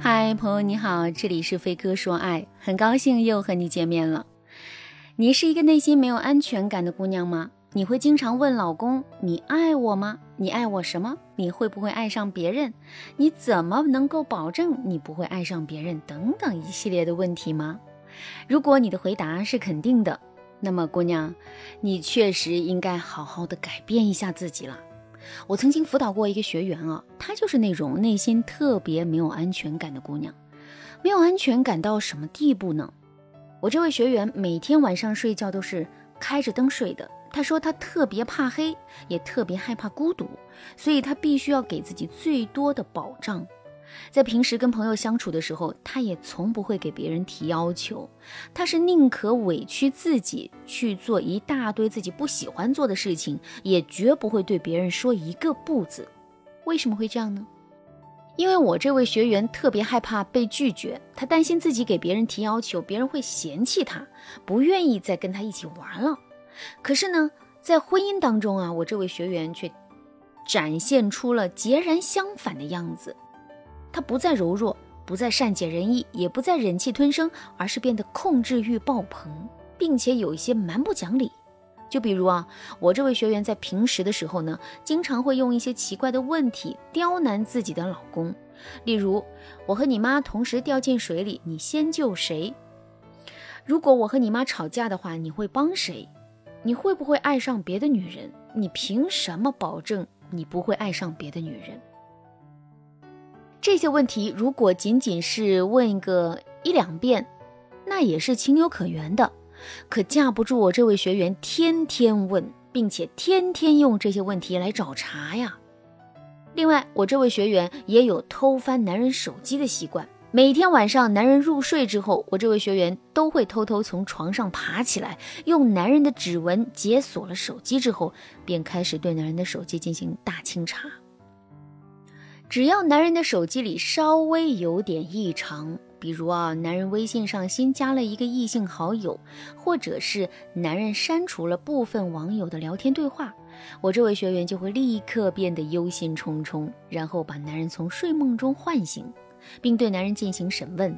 嗨，朋友你好，这里是飞哥说爱，很高兴又和你见面了。你是一个内心没有安全感的姑娘吗？你会经常问老公：“你爱我吗？你爱我什么？你会不会爱上别人？你怎么能够保证你不会爱上别人？”等等一系列的问题吗？如果你的回答是肯定的，那么姑娘，你确实应该好好的改变一下自己了。我曾经辅导过一个学员啊，她就是那种内心特别没有安全感的姑娘，没有安全感到什么地步呢？我这位学员每天晚上睡觉都是开着灯睡的。她说她特别怕黑，也特别害怕孤独，所以她必须要给自己最多的保障。在平时跟朋友相处的时候，他也从不会给别人提要求，他是宁可委屈自己去做一大堆自己不喜欢做的事情，也绝不会对别人说一个不字。为什么会这样呢？因为我这位学员特别害怕被拒绝，他担心自己给别人提要求，别人会嫌弃他，不愿意再跟他一起玩了。可是呢，在婚姻当中啊，我这位学员却展现出了截然相反的样子。他不再柔弱，不再善解人意，也不再忍气吞声，而是变得控制欲爆棚，并且有一些蛮不讲理。就比如啊，我这位学员在平时的时候呢，经常会用一些奇怪的问题刁难自己的老公。例如，我和你妈同时掉进水里，你先救谁？如果我和你妈吵架的话，你会帮谁？你会不会爱上别的女人？你凭什么保证你不会爱上别的女人？这些问题如果仅仅是问个一两遍，那也是情有可原的。可架不住我这位学员天天问，并且天天用这些问题来找茬呀。另外，我这位学员也有偷翻男人手机的习惯。每天晚上，男人入睡之后，我这位学员都会偷偷从床上爬起来，用男人的指纹解锁了手机之后，便开始对男人的手机进行大清查。只要男人的手机里稍微有点异常，比如啊，男人微信上新加了一个异性好友，或者是男人删除了部分网友的聊天对话，我这位学员就会立刻变得忧心忡忡，然后把男人从睡梦中唤醒，并对男人进行审问。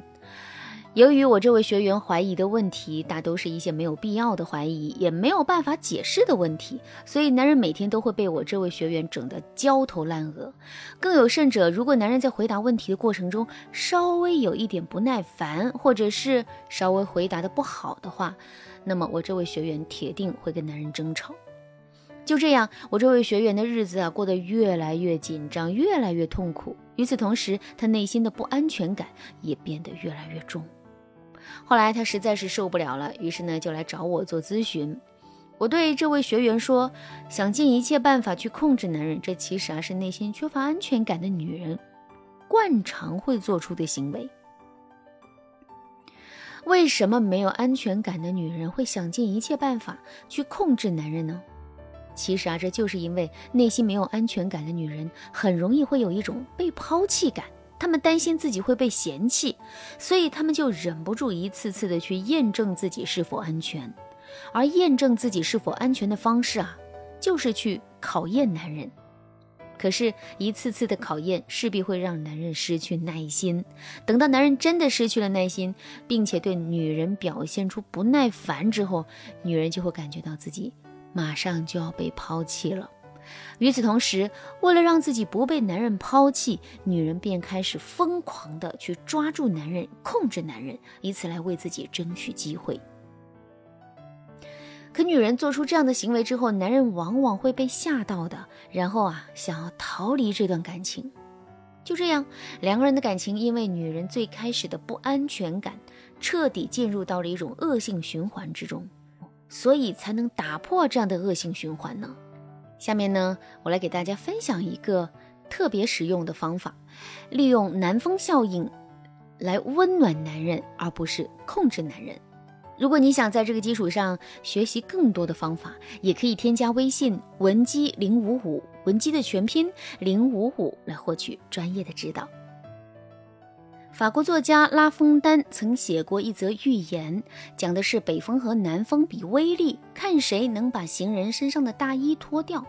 由于我这位学员怀疑的问题大都是一些没有必要的怀疑，也没有办法解释的问题，所以男人每天都会被我这位学员整得焦头烂额。更有甚者，如果男人在回答问题的过程中稍微有一点不耐烦，或者是稍微回答的不好的话，那么我这位学员铁定会跟男人争吵。就这样，我这位学员的日子啊过得越来越紧张，越来越痛苦。与此同时，他内心的不安全感也变得越来越重。后来他实在是受不了了，于是呢就来找我做咨询。我对这位学员说：“想尽一切办法去控制男人，这其实啊是内心缺乏安全感的女人惯常会做出的行为。为什么没有安全感的女人会想尽一切办法去控制男人呢？其实啊，这就是因为内心没有安全感的女人很容易会有一种被抛弃感。”他们担心自己会被嫌弃，所以他们就忍不住一次次的去验证自己是否安全。而验证自己是否安全的方式啊，就是去考验男人。可是，一次次的考验势必会让男人失去耐心。等到男人真的失去了耐心，并且对女人表现出不耐烦之后，女人就会感觉到自己马上就要被抛弃了。与此同时，为了让自己不被男人抛弃，女人便开始疯狂的去抓住男人、控制男人，以此来为自己争取机会。可女人做出这样的行为之后，男人往往会被吓到的，然后啊，想要逃离这段感情。就这样，两个人的感情因为女人最开始的不安全感，彻底进入到了一种恶性循环之中，所以才能打破这样的恶性循环呢。下面呢，我来给大家分享一个特别实用的方法，利用南风效应来温暖男人，而不是控制男人。如果你想在这个基础上学习更多的方法，也可以添加微信文姬零五五，文姬的全拼零五五，来获取专业的指导。法国作家拉封丹曾写过一则寓言，讲的是北风和南风比威力，看谁能把行人身上的大衣脱掉。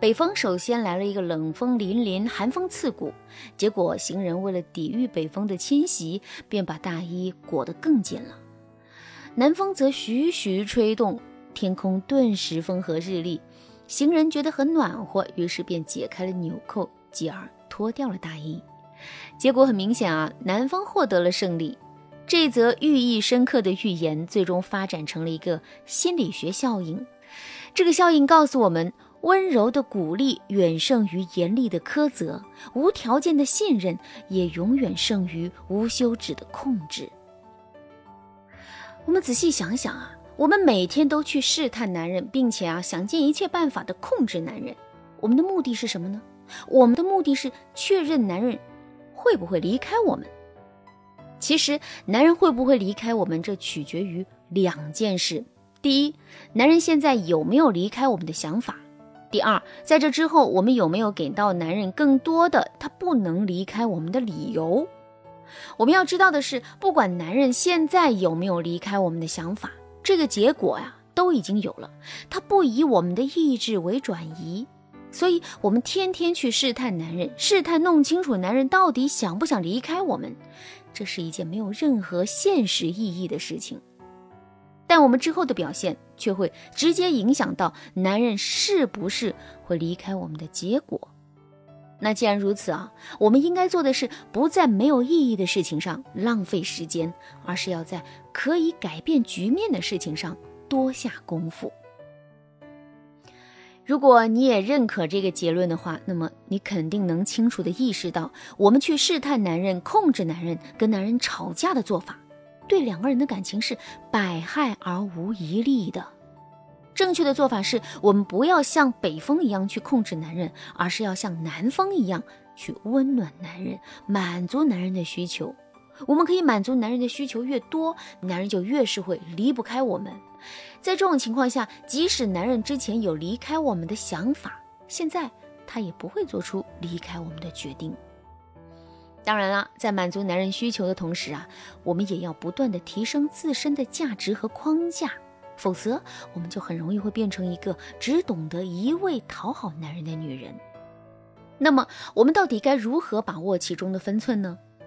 北方首先来了一个冷风凛凛、寒风刺骨，结果行人为了抵御北风的侵袭，便把大衣裹得更紧了。南风则徐徐吹动，天空顿时风和日丽，行人觉得很暖和，于是便解开了纽扣，继而脱掉了大衣。结果很明显啊，男方获得了胜利。这则寓意深刻的预言，最终发展成了一个心理学效应。这个效应告诉我们。温柔的鼓励远胜于严厉的苛责，无条件的信任也永远胜于无休止的控制。我们仔细想想啊，我们每天都去试探男人，并且啊想尽一切办法的控制男人，我们的目的是什么呢？我们的目的是确认男人会不会离开我们。其实，男人会不会离开我们，这取决于两件事：第一，男人现在有没有离开我们的想法。第二，在这之后，我们有没有给到男人更多的他不能离开我们的理由？我们要知道的是，不管男人现在有没有离开我们的想法，这个结果呀都已经有了。他不以我们的意志为转移，所以我们天天去试探男人，试探弄清楚男人到底想不想离开我们，这是一件没有任何现实意义的事情。但我们之后的表现却会直接影响到男人是不是会离开我们的结果。那既然如此啊，我们应该做的是不在没有意义的事情上浪费时间，而是要在可以改变局面的事情上多下功夫。如果你也认可这个结论的话，那么你肯定能清楚的意识到，我们去试探男人、控制男人、跟男人吵架的做法。对两个人的感情是百害而无一利的。正确的做法是我们不要像北风一样去控制男人，而是要像南风一样去温暖男人，满足男人的需求。我们可以满足男人的需求越多，男人就越是会离不开我们。在这种情况下，即使男人之前有离开我们的想法，现在他也不会做出离开我们的决定。当然了，在满足男人需求的同时啊，我们也要不断的提升自身的价值和框架，否则我们就很容易会变成一个只懂得一味讨好男人的女人。那么，我们到底该如何把握其中的分寸呢？